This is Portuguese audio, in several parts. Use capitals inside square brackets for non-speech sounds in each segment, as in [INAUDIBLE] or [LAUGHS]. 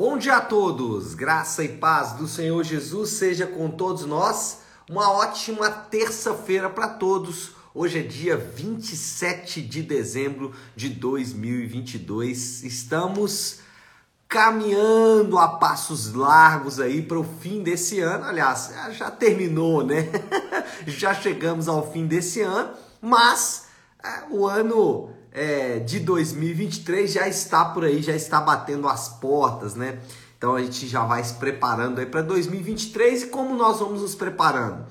Bom dia a todos, graça e paz do Senhor Jesus seja com todos nós. Uma ótima terça-feira para todos. Hoje é dia 27 de dezembro de 2022. Estamos caminhando a passos largos aí para o fim desse ano. Aliás, já terminou, né? [LAUGHS] já chegamos ao fim desse ano, mas é, o ano é, de 2023 já está por aí, já está batendo as portas, né? Então a gente já vai se preparando aí para 2023 e como nós vamos nos preparando?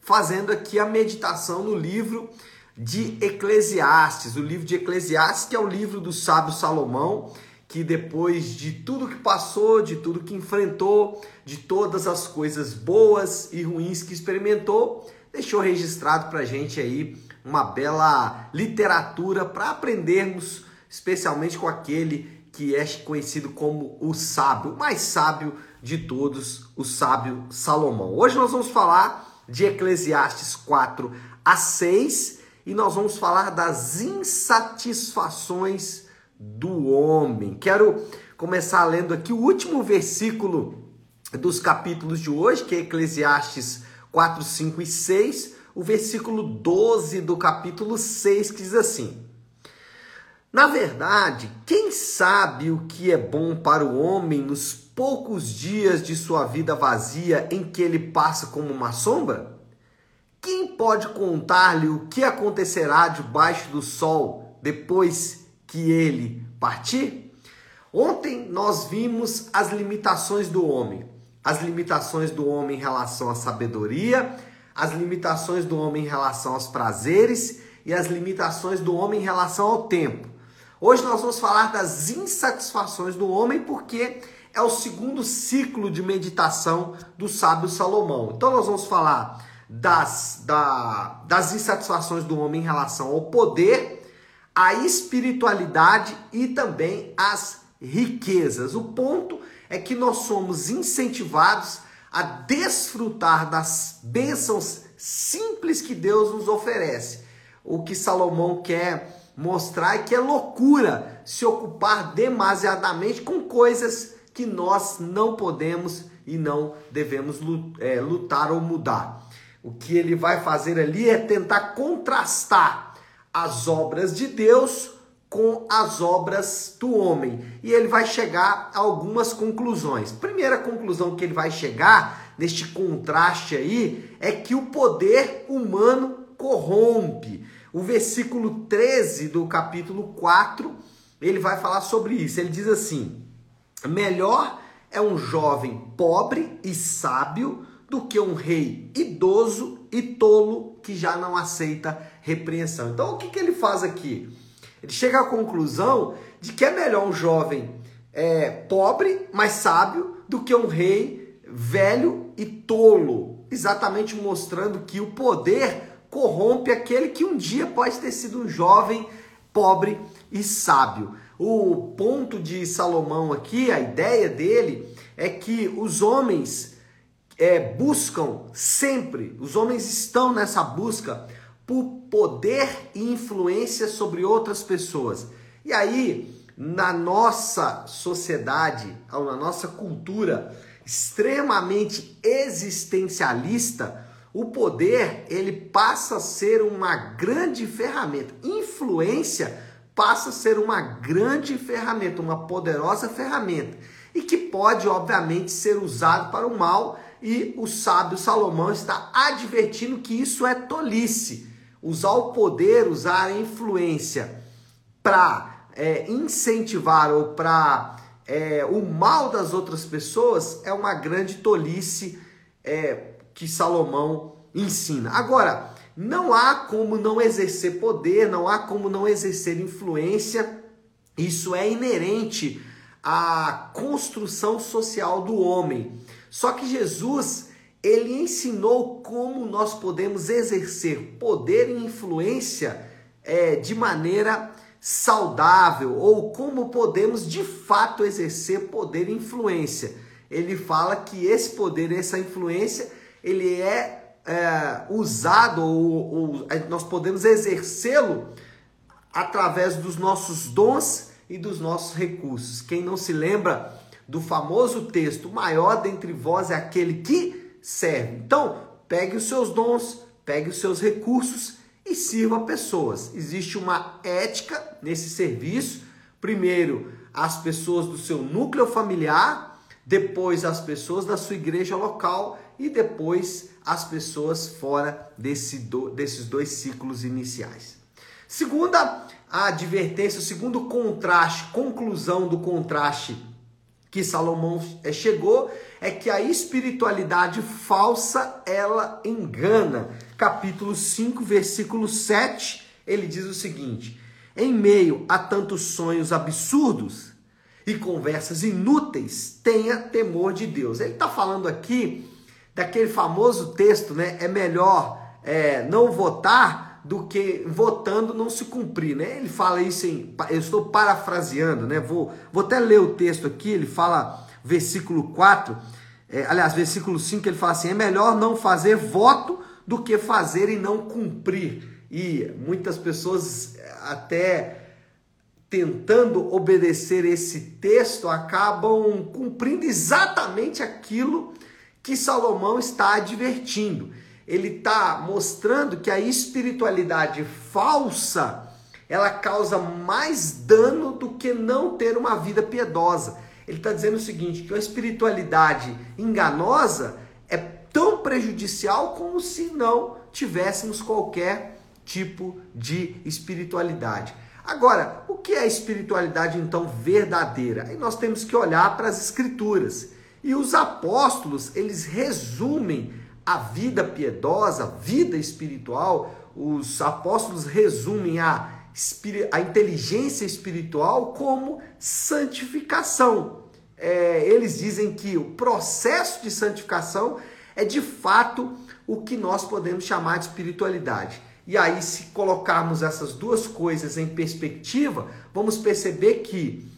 Fazendo aqui a meditação no livro de Eclesiastes, o livro de Eclesiastes, que é o livro do sábio Salomão, que depois de tudo que passou, de tudo que enfrentou, de todas as coisas boas e ruins que experimentou, deixou registrado para a gente aí uma bela literatura para aprendermos, especialmente com aquele que é conhecido como o sábio, o mais sábio de todos, o sábio Salomão. Hoje nós vamos falar de Eclesiastes 4 a 6 e nós vamos falar das insatisfações do homem. Quero começar lendo aqui o último versículo dos capítulos de hoje, que é Eclesiastes 4, 5 e 6 o versículo 12 do capítulo 6, que diz assim: Na verdade, quem sabe o que é bom para o homem nos poucos dias de sua vida vazia em que ele passa como uma sombra? Quem pode contar-lhe o que acontecerá debaixo do sol depois que ele partir? Ontem nós vimos as limitações do homem, as limitações do homem em relação à sabedoria, as limitações do homem em relação aos prazeres e as limitações do homem em relação ao tempo. Hoje nós vamos falar das insatisfações do homem porque é o segundo ciclo de meditação do sábio Salomão. Então nós vamos falar das, da, das insatisfações do homem em relação ao poder, à espiritualidade e também às riquezas. O ponto é que nós somos incentivados a desfrutar das bênçãos simples que Deus nos oferece. O que Salomão quer mostrar é que é loucura se ocupar demasiadamente com coisas que nós não podemos e não devemos é, lutar ou mudar. O que ele vai fazer ali é tentar contrastar as obras de Deus com as obras do homem. E ele vai chegar a algumas conclusões. Primeira conclusão que ele vai chegar neste contraste aí é que o poder humano corrompe. O versículo 13 do capítulo 4, ele vai falar sobre isso. Ele diz assim: Melhor é um jovem pobre e sábio do que um rei idoso e tolo que já não aceita repreensão. Então, o que, que ele faz aqui? Ele chega à conclusão de que é melhor um jovem é, pobre, mas sábio, do que um rei velho e tolo, exatamente mostrando que o poder corrompe aquele que um dia pode ter sido um jovem pobre e sábio. O ponto de Salomão aqui, a ideia dele é que os homens é, buscam sempre, os homens estão nessa busca por poder e influência sobre outras pessoas. E aí, na nossa sociedade, ou na nossa cultura extremamente existencialista, o poder ele passa a ser uma grande ferramenta. Influência passa a ser uma grande ferramenta, uma poderosa ferramenta e que pode, obviamente, ser usado para o mal. E o sábio Salomão está advertindo que isso é tolice usar o poder, usar a influência para é, incentivar ou para é, o mal das outras pessoas é uma grande tolice é, que Salomão ensina. Agora, não há como não exercer poder, não há como não exercer influência, isso é inerente à construção social do homem. Só que Jesus ele ensinou como nós podemos exercer poder e influência é, de maneira saudável ou como podemos de fato exercer poder e influência. Ele fala que esse poder, essa influência, ele é, é usado ou, ou nós podemos exercê-lo através dos nossos dons e dos nossos recursos. Quem não se lembra do famoso texto: maior dentre vós é aquele que serve. Então, pegue os seus dons, pegue os seus recursos e sirva pessoas. Existe uma ética nesse serviço. Primeiro, as pessoas do seu núcleo familiar, depois as pessoas da sua igreja local e depois as pessoas fora desse do, desses dois ciclos iniciais. Segunda advertência, o segundo contraste, conclusão do contraste que Salomão eh, chegou é que a espiritualidade falsa ela engana. Capítulo 5, versículo 7, ele diz o seguinte: Em meio a tantos sonhos absurdos e conversas inúteis, tenha temor de Deus. Ele está falando aqui daquele famoso texto, né? É melhor é, não votar do que votando não se cumprir, né? Ele fala isso em, eu estou parafraseando, né? Vou, vou até ler o texto aqui, ele fala, versículo 4, é, aliás, versículo 5, ele fala assim: é melhor não fazer voto do que fazer e não cumprir. E muitas pessoas até tentando obedecer esse texto acabam cumprindo exatamente aquilo que Salomão está advertindo ele está mostrando que a espiritualidade falsa ela causa mais dano do que não ter uma vida piedosa. Ele está dizendo o seguinte: que a espiritualidade enganosa é tão prejudicial como se não tivéssemos qualquer tipo de espiritualidade. Agora, o que é a espiritualidade então verdadeira? Aí nós temos que olhar para as escrituras. E os apóstolos, eles resumem a vida piedosa, a vida espiritual, os apóstolos resumem a, a inteligência espiritual como santificação. É, eles dizem que o processo de santificação é de fato o que nós podemos chamar de espiritualidade. E aí, se colocarmos essas duas coisas em perspectiva, vamos perceber que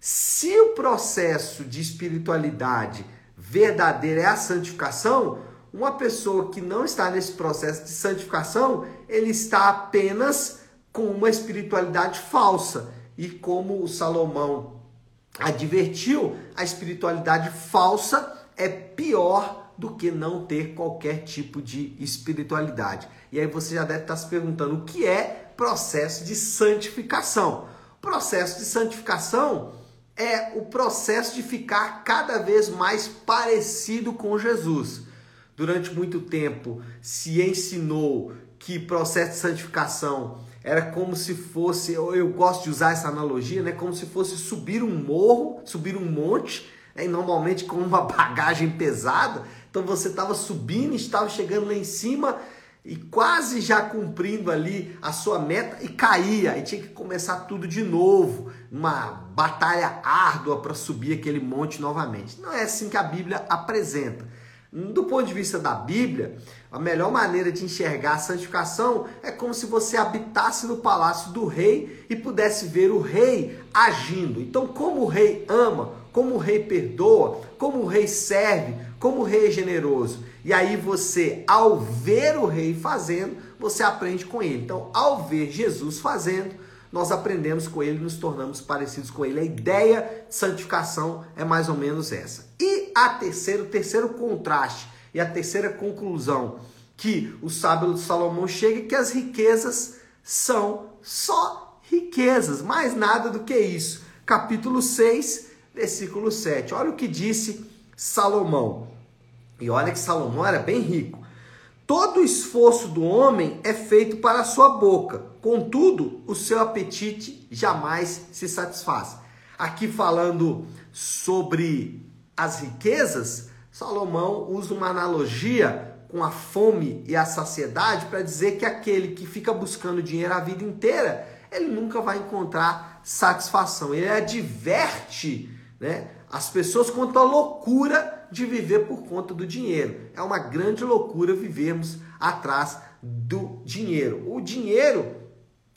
se o processo de espiritualidade verdadeira é a santificação, uma pessoa que não está nesse processo de santificação, ele está apenas com uma espiritualidade falsa. E como o Salomão advertiu, a espiritualidade falsa é pior do que não ter qualquer tipo de espiritualidade. E aí você já deve estar se perguntando o que é processo de santificação. Processo de santificação é o processo de ficar cada vez mais parecido com Jesus durante muito tempo se ensinou que processo de santificação era como se fosse, eu gosto de usar essa analogia, né? Como se fosse subir um morro, subir um monte, né? normalmente com uma [LAUGHS] bagagem pesada. Então você estava subindo, estava chegando lá em cima e quase já cumprindo ali a sua meta e caía e tinha que começar tudo de novo, uma batalha árdua para subir aquele monte novamente. Não é assim que a Bíblia apresenta. Do ponto de vista da Bíblia, a melhor maneira de enxergar a santificação é como se você habitasse no palácio do rei e pudesse ver o rei agindo. Então, como o rei ama, como o rei perdoa, como o rei serve, como o rei é generoso. E aí você, ao ver o rei fazendo, você aprende com ele. Então, ao ver Jesus fazendo, nós aprendemos com ele, nos tornamos parecidos com ele. A ideia de santificação é mais ou menos essa. E a terceira, o terceiro contraste e a terceira conclusão que o sábio Salomão chega é que as riquezas são só riquezas, mais nada do que isso. Capítulo 6, versículo 7. Olha o que disse Salomão. E olha que Salomão era bem rico. Todo esforço do homem é feito para a sua boca, contudo, o seu apetite jamais se satisfaz. Aqui falando sobre as riquezas, Salomão usa uma analogia com a fome e a saciedade para dizer que aquele que fica buscando dinheiro a vida inteira, ele nunca vai encontrar satisfação. Ele adverte né, as pessoas quanto à loucura de viver por conta do dinheiro. É uma grande loucura vivermos atrás do dinheiro. O dinheiro,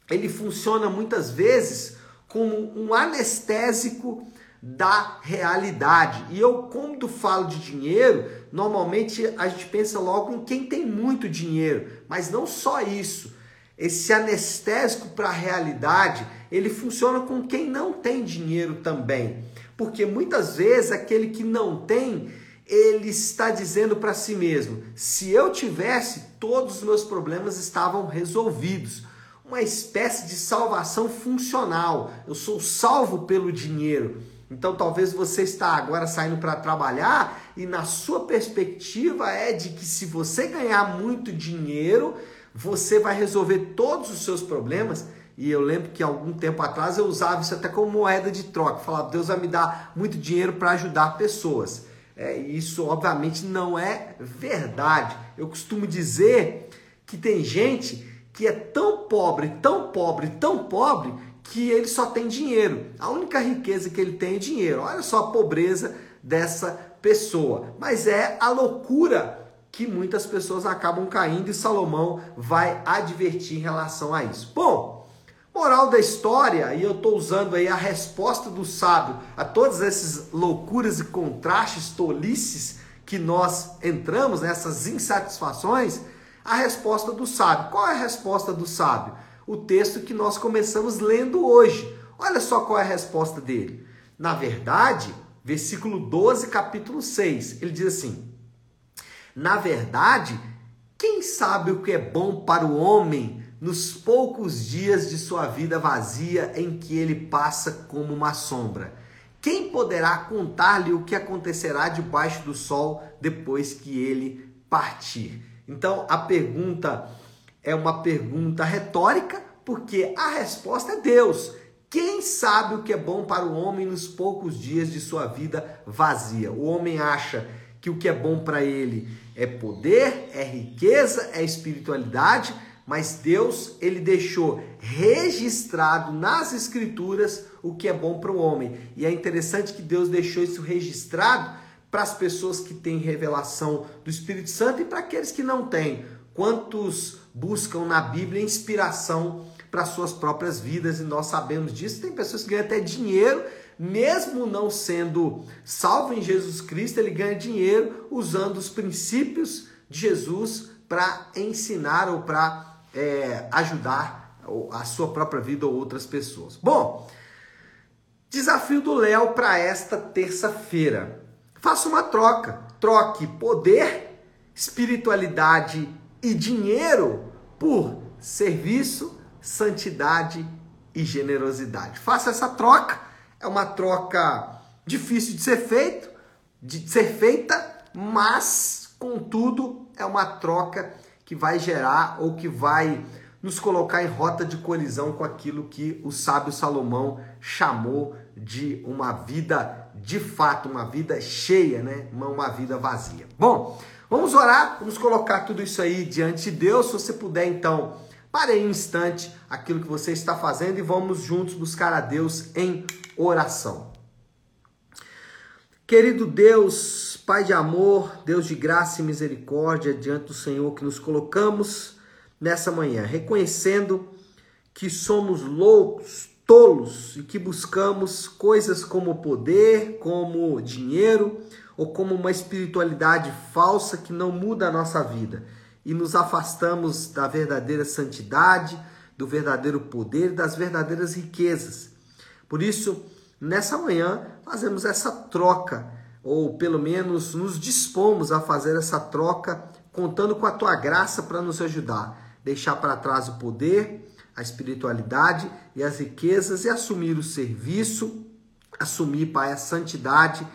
ele funciona muitas vezes como um anestésico da realidade. E eu, quando falo de dinheiro, normalmente a gente pensa logo em quem tem muito dinheiro, mas não só isso. Esse anestésico para a realidade, ele funciona com quem não tem dinheiro também. Porque muitas vezes aquele que não tem, ele está dizendo para si mesmo: se eu tivesse, todos os meus problemas estavam resolvidos. Uma espécie de salvação funcional. Eu sou salvo pelo dinheiro. Então talvez você está agora saindo para trabalhar e na sua perspectiva é de que se você ganhar muito dinheiro, você vai resolver todos os seus problemas. E eu lembro que algum tempo atrás eu usava isso até como moeda de troca. Falava, Deus vai me dar muito dinheiro para ajudar pessoas. É, isso obviamente não é verdade. Eu costumo dizer que tem gente que é tão pobre, tão pobre, tão pobre que ele só tem dinheiro. A única riqueza que ele tem é dinheiro. Olha só a pobreza dessa pessoa. Mas é a loucura que muitas pessoas acabam caindo e Salomão vai advertir em relação a isso. Bom, moral da história, e eu estou usando aí a resposta do sábio a todas essas loucuras e contrastes, tolices que nós entramos, nessas insatisfações, a resposta do sábio. Qual é a resposta do sábio? o texto que nós começamos lendo hoje. Olha só qual é a resposta dele. Na verdade, versículo 12, capítulo 6, ele diz assim: Na verdade, quem sabe o que é bom para o homem nos poucos dias de sua vida vazia em que ele passa como uma sombra? Quem poderá contar-lhe o que acontecerá debaixo do sol depois que ele partir? Então, a pergunta é uma pergunta retórica, porque a resposta é Deus. Quem sabe o que é bom para o homem nos poucos dias de sua vida vazia? O homem acha que o que é bom para ele é poder, é riqueza, é espiritualidade, mas Deus, ele deixou registrado nas escrituras o que é bom para o homem. E é interessante que Deus deixou isso registrado para as pessoas que têm revelação do Espírito Santo e para aqueles que não têm. Quantos buscam na Bíblia inspiração para suas próprias vidas e nós sabemos disso. Tem pessoas que ganham até dinheiro, mesmo não sendo salvo em Jesus Cristo, ele ganha dinheiro usando os princípios de Jesus para ensinar ou para é, ajudar a sua própria vida ou outras pessoas. Bom, desafio do Léo para esta terça-feira. Faça uma troca. Troque poder, espiritualidade e dinheiro por serviço, santidade e generosidade. Faça essa troca. É uma troca difícil de ser feito, de ser feita, mas contudo é uma troca que vai gerar ou que vai nos colocar em rota de colisão com aquilo que o sábio Salomão chamou de uma vida de fato, uma vida cheia, né? Uma vida vazia. Bom, Vamos orar, vamos colocar tudo isso aí diante de Deus. Se você puder, então, pare aí um instante aquilo que você está fazendo e vamos juntos buscar a Deus em oração. Querido Deus, Pai de amor, Deus de graça e misericórdia, diante do Senhor que nos colocamos nessa manhã, reconhecendo que somos loucos, tolos e que buscamos coisas como poder, como dinheiro, ou como uma espiritualidade falsa que não muda a nossa vida e nos afastamos da verdadeira santidade, do verdadeiro poder, das verdadeiras riquezas. Por isso, nessa manhã, fazemos essa troca, ou pelo menos nos dispomos a fazer essa troca, contando com a tua graça para nos ajudar. Deixar para trás o poder, a espiritualidade e as riquezas e assumir o serviço, assumir, Pai, a santidade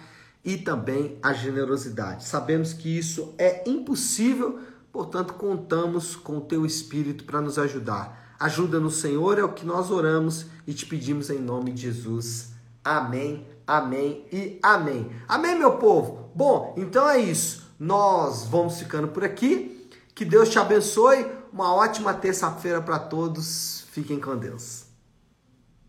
e também a generosidade. Sabemos que isso é impossível, portanto, contamos com o teu Espírito para nos ajudar. Ajuda no Senhor, é o que nós oramos e te pedimos em nome de Jesus. Amém, amém e amém. Amém, meu povo? Bom, então é isso. Nós vamos ficando por aqui. Que Deus te abençoe. Uma ótima terça-feira para todos. Fiquem com Deus.